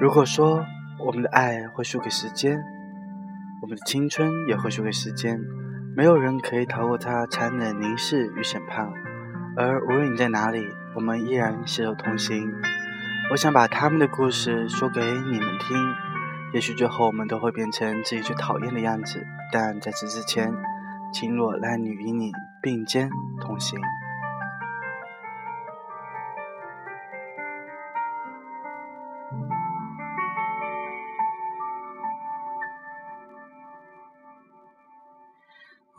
如果说我们的爱会输给时间，我们的青春也会输给时间，没有人可以逃过它残忍的凝视与审判。而无论你在哪里，我们依然携手同行。我想把他们的故事说给你们听，也许最后我们都会变成自己最讨厌的样子，但在此之前，请我男女与你并肩同行。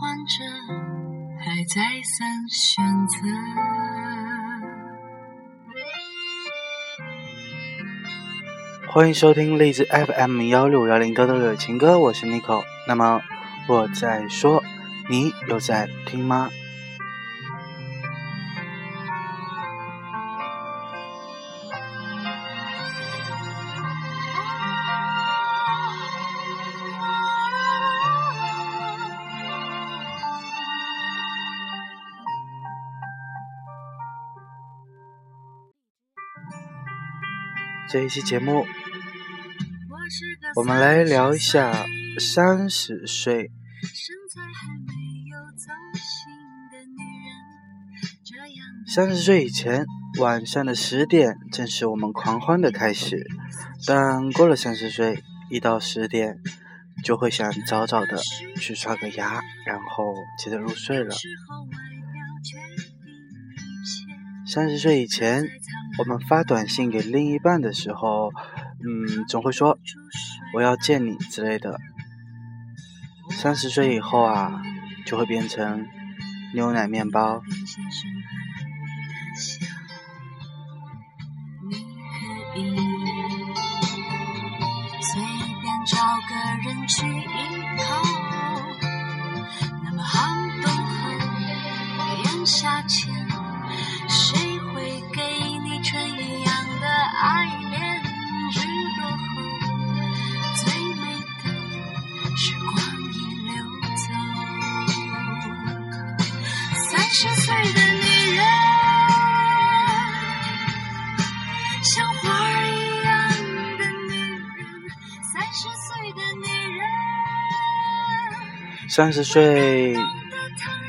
换着，还再三选择。欢迎收听荔枝 FM 幺六幺零多多的情歌，我是 Nico。那么我在说，你有在听吗？这一期节目，我们来聊一下三十岁。三十岁以前，晚上的十点正是我们狂欢的开始，但过了三十岁，一到十点就会想早早的去刷个牙，然后接着入睡了。三十岁以前。我们发短信给另一半的时候，嗯，总会说“我要见你”之类的。三十岁以后啊，就会变成牛奶面包。随便找个人去依靠，那么寒冬和炎夏前。三十岁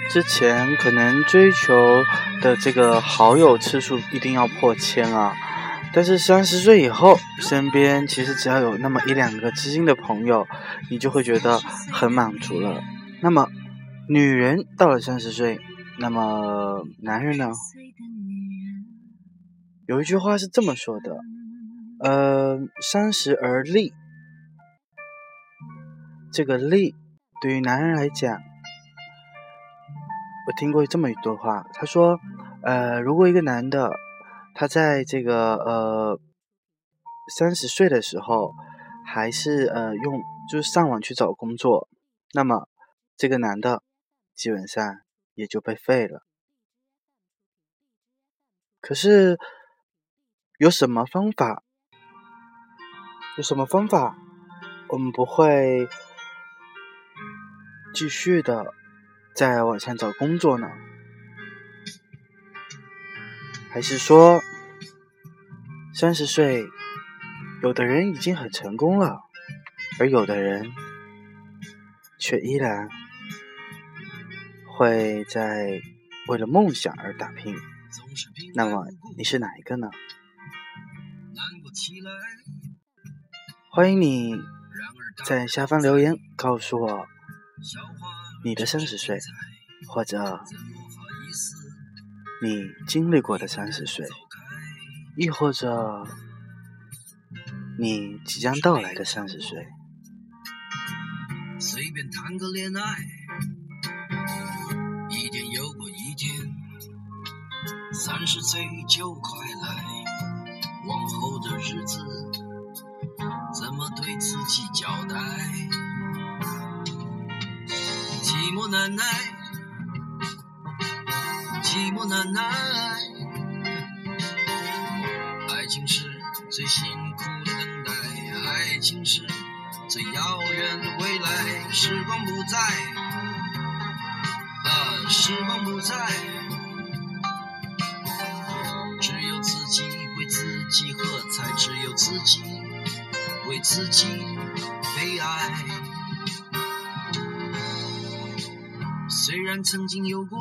之前，可能追求的这个好友次数一定要破千啊！但是三十岁以后，身边其实只要有那么一两个知心的朋友，你就会觉得很满足了。那么，女人到了三十岁，那么男人呢？有一句话是这么说的：呃，三十而立，这个立。对于男人来讲，我听过这么一段话，他说：“呃，如果一个男的他在这个呃三十岁的时候，还是呃用就是上网去找工作，那么这个男的基本上也就被废了。可是有什么方法？有什么方法？我们不会。”继续的在网上找工作呢，还是说三十岁，有的人已经很成功了，而有的人却依然会在为了梦想而打拼。那么你是哪一个呢？欢迎你在下方留言告诉我你的三十岁，或者你经历过的三十岁，亦或者你即将到来的三十岁。随便谈个恋爱，一天又过一天，三十岁就快来，往后的日子怎么对自己交代？寂寞难耐，寂寞难耐，爱情是最辛苦的等待，爱情是。最遥远的未来，时光不再，啊，时光不再，只有自己为自己喝彩，只有自己为自己悲哀。虽然曾经有过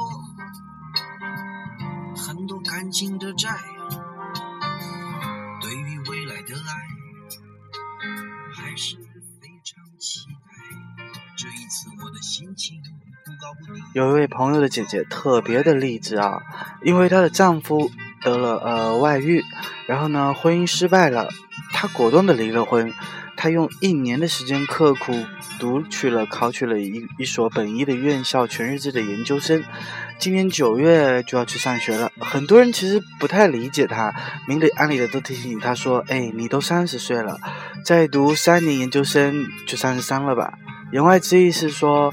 很多感情的债对于未来的爱还是非常期待这一次我的心情。有一位朋友的姐姐特别的励志啊，因为她的丈夫得了呃外遇，然后呢婚姻失败了，她果断的离了婚。他用一年的时间刻苦读取了考取了一一所本一的院校全日制的研究生，今年九月就要去上学了。很多人其实不太理解他，明里暗里的都提醒他说：“哎，你都三十岁了，再读三年研究生就三十三了吧？”言外之意是说。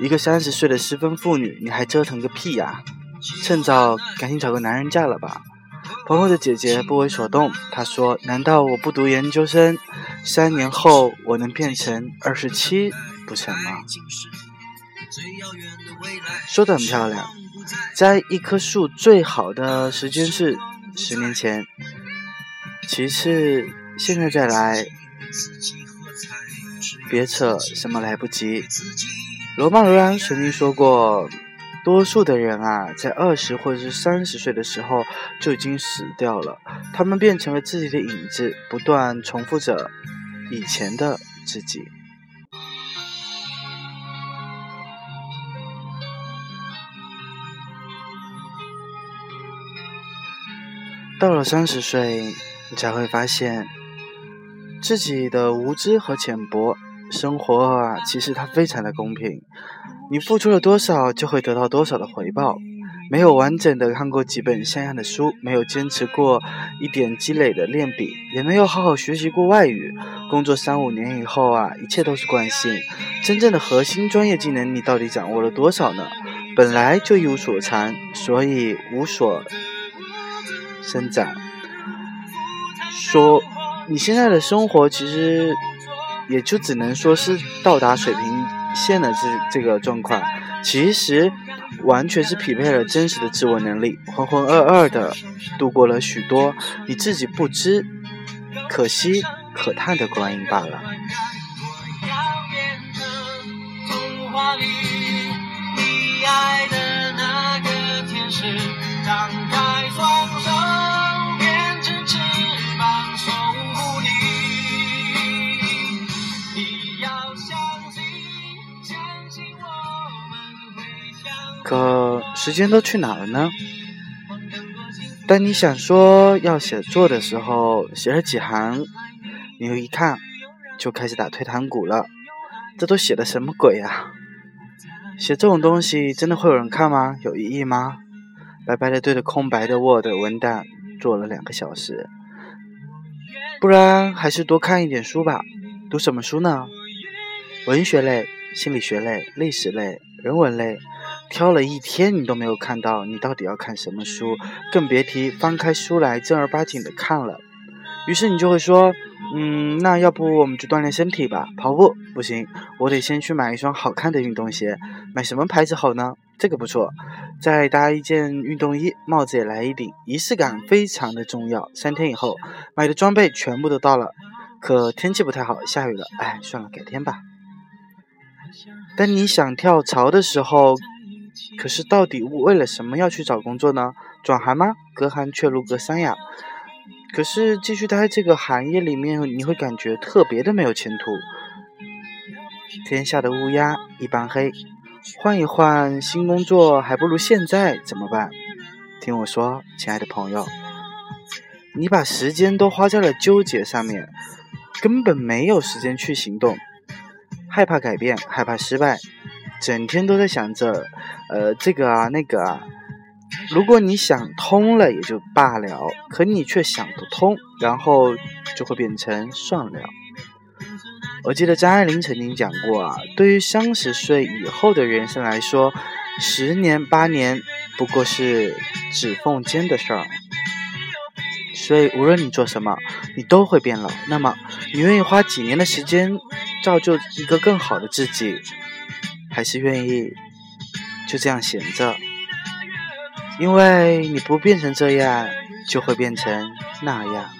一个三十岁的失婚妇女，你还折腾个屁呀！趁早赶紧找个男人嫁了吧。朋友的姐姐不为所动，她说：“难道我不读研究生，三年后我能变成二十七？不成吗？”说的很漂亮。栽一棵树最好的时间是十年前，其次现在再来，别扯什么来不及。罗曼·罗兰曾经说过：“多数的人啊，在二十或者是三十岁的时候就已经死掉了，他们变成了自己的影子，不断重复着以前的自己。”到了三十岁，你才会发现自己的无知和浅薄。生活啊，其实它非常的公平，你付出了多少，就会得到多少的回报。没有完整的看过几本像样的书，没有坚持过一点积累的练笔，也没有好好学习过外语。工作三五年以后啊，一切都是惯性。真正的核心专业技能，你到底掌握了多少呢？本来就一无所长，所以无所生长。说你现在的生活，其实。也就只能说是到达水平现的这这个状况，其实完全是匹配了真实的自我能力，浑浑噩噩的度过了许多你自己不知、可惜、可叹的光阴罢了。可时间都去哪了呢？当你想说要写作的时候，写了几行，你又一看，就开始打退堂鼓了。这都写的什么鬼呀？写这种东西真的会有人看吗？有意义吗？白白的对着空白的 Word 文档做了两个小时，不然还是多看一点书吧。读什么书呢？文学类、心理学类、历史类、人文类。挑了一天，你都没有看到，你到底要看什么书？更别提翻开书来正儿八经的看了。于是你就会说，嗯，那要不我们就锻炼身体吧？跑步不行，我得先去买一双好看的运动鞋。买什么牌子好呢？这个不错，再搭一件运动衣，帽子也来一顶，仪式感非常的重要。三天以后，买的装备全部都到了，可天气不太好，下雨了。哎，算了，改天吧。当你想跳槽的时候。可是，到底为了什么要去找工作呢？转行吗？隔行却如隔山呀！可是继续待在这个行业里面，你会感觉特别的没有前途。天下的乌鸦一般黑，换一换新工作还不如现在，怎么办？听我说，亲爱的朋友，你把时间都花在了纠结上面，根本没有时间去行动。害怕改变，害怕失败，整天都在想着，呃，这个啊，那个啊。如果你想通了也就罢了，可你却想不通，然后就会变成算了。我记得张爱玲曾经讲过啊，对于三十岁以后的人生来说，十年八年不过是指缝间的事儿。所以无论你做什么，你都会变老。那么，你愿意花几年的时间造就一个更好的自己，还是愿意就这样闲着？因为你不变成这样，就会变成那样。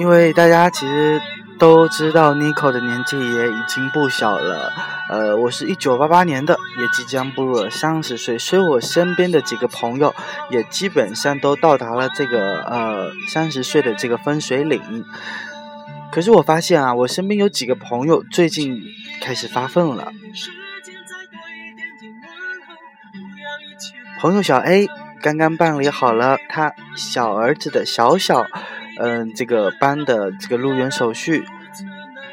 因为大家其实都知道 n i c o 的年纪也已经不小了，呃，我是一九八八年的，也即将步入了三十岁，所以我身边的几个朋友也基本上都到达了这个呃三十岁的这个分水岭。可是我发现啊，我身边有几个朋友最近开始发奋了。朋友小 A 刚刚办理好了他小儿子的小小。嗯，这个班的这个入园手续，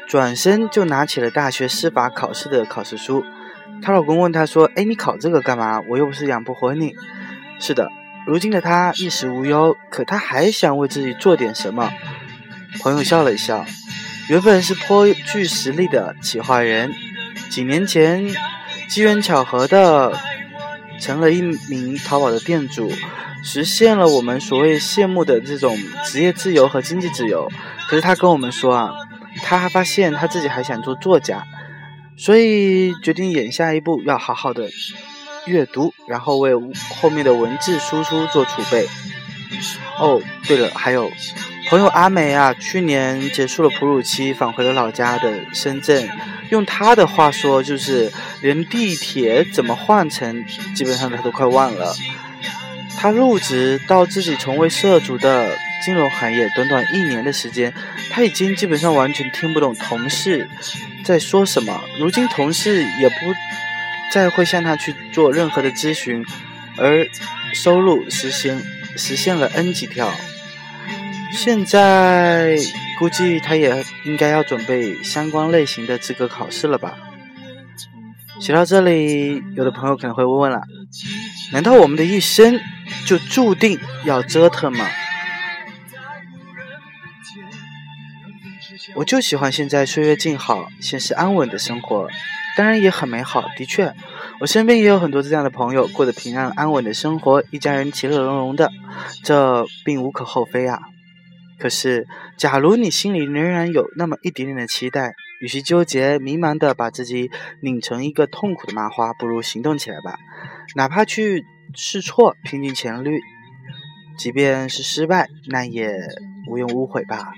转身就拿起了大学司法考试的考试书。她老公问她说：“哎，你考这个干嘛？我又不是养不活你。”是的，如今的她衣食无忧，可她还想为自己做点什么。朋友笑了一笑，原本是颇具实力的企划人，几年前机缘巧合的成了一名淘宝的店主。实现了我们所谓羡慕的这种职业自由和经济自由，可是他跟我们说啊，他还发现他自己还想做作家，所以决定演下一步要好好的阅读，然后为后面的文字输出做储备。哦，对了，还有朋友阿梅啊，去年结束了哺乳期，返回了老家的深圳，用他的话说就是连地铁怎么换乘，基本上他都快忘了。他入职到自己从未涉足的金融行业，短短一年的时间，他已经基本上完全听不懂同事在说什么。如今同事也不再会向他去做任何的咨询，而收入实现实现了 N 级跳。现在估计他也应该要准备相关类型的资格考试了吧。写到这里，有的朋友可能会问了：难道我们的一生就注定要折腾吗？我就喜欢现在岁月静好、现实安稳的生活，当然也很美好。的确，我身边也有很多这样的朋友，过得平安安稳的生活，一家人其乐融融的，这并无可厚非啊。可是，假如你心里仍然有那么一点点的期待，与其纠结迷茫的把自己拧成一个痛苦的麻花，不如行动起来吧。哪怕去试错，拼尽全力，即便是失败，那也无怨无悔吧。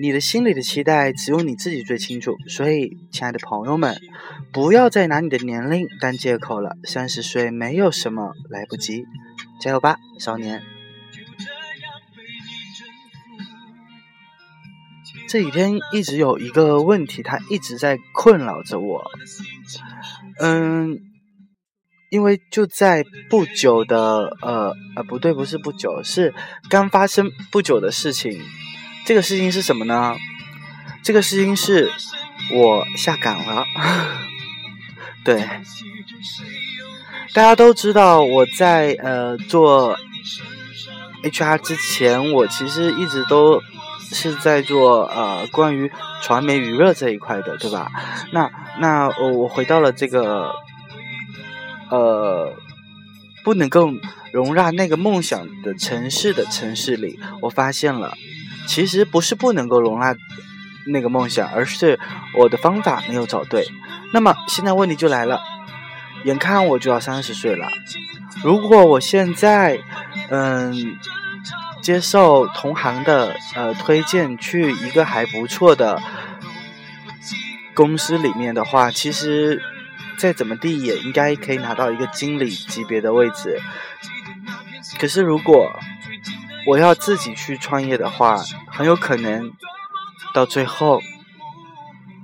你的心里的期待，只有你自己最清楚。所以，亲爱的朋友们，不要再拿你的年龄当借口了。三十岁没有什么来不及，加油吧，少年！这几天一直有一个问题，它一直在困扰着我。嗯，因为就在不久的呃呃不对，不是不久，是刚发生不久的事情。这个事情是什么呢？这个事情是我下岗了。对，大家都知道我在呃做 HR 之前，我其实一直都是在做呃关于传媒娱乐这一块的，对吧？那那我回到了这个呃不能够容纳那个梦想的城市的城市里，我发现了，其实不是不能够容纳那个梦想，而是我的方法没有找对。那么现在问题就来了，眼看我就要三十岁了。如果我现在，嗯，接受同行的呃推荐去一个还不错的公司里面的话，其实再怎么地也应该可以拿到一个经理级别的位置。可是如果我要自己去创业的话，很有可能到最后，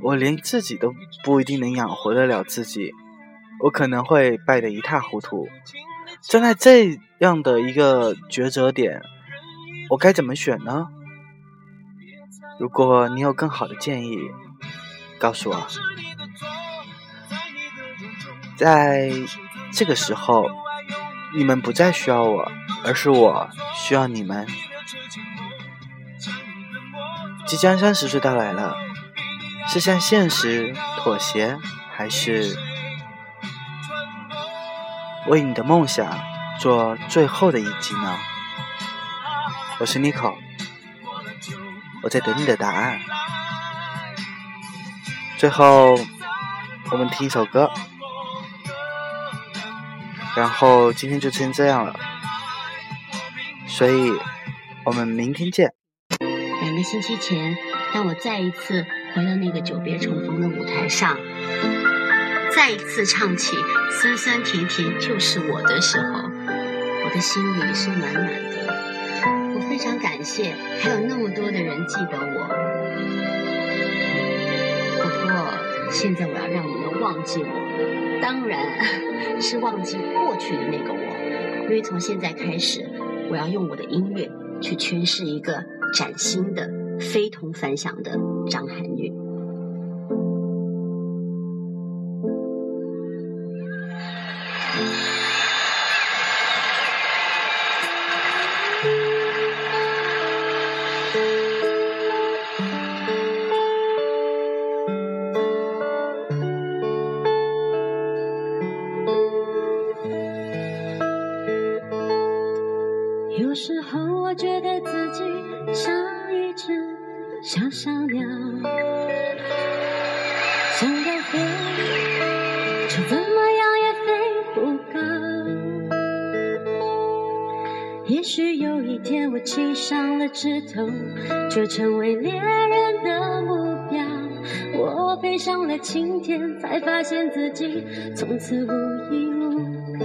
我连自己都不一定能养活得了自己，我可能会败得一塌糊涂。站在这样的一个抉择点，我该怎么选呢？如果你有更好的建议，告诉我。在这个时候，你们不再需要我，而是我需要你们。即将三十岁到来了，是向现实妥协，还是？为你的梦想做最后的一击呢？我是 Nico，我在等你的答案。最后，我们听一首歌，然后今天就先这样了。所以，我们明天见。两个星期前，当我再一次回到那个久别重逢的舞台上。再一次唱起酸酸甜甜就是我的时候，我的心里是暖暖的。非常感谢还有那么多的人记得我。不过现在我要让你们忘记我，当然 是忘记过去的那个我，因为从现在开始，我要用我的音乐去诠释一个崭新的、非同凡响的张含韵。飞上了青天，才发现自己从此无依无靠。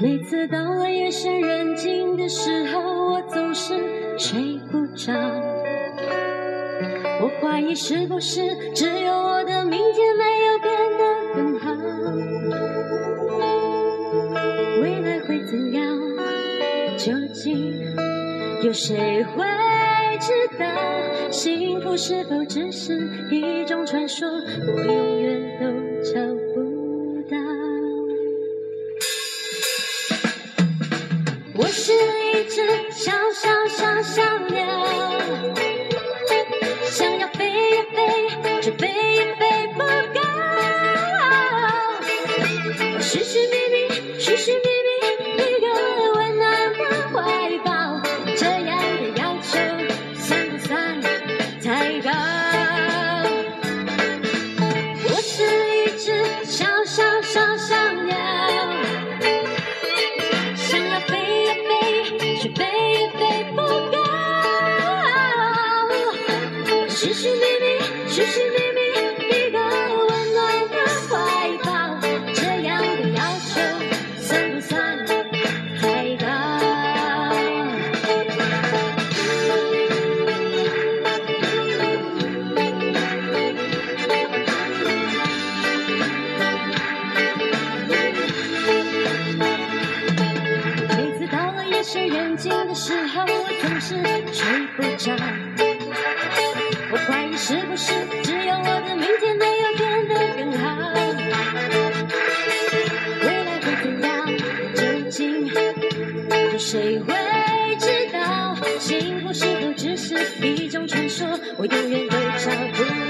每次到了夜深人静的时候，我总是睡不着。我怀疑是不是只有我的明天没有变得更好？未来会怎样？究竟有谁会知道？是否只是一种传说？我永远都找不到。我是一只小小小小鸟，我永远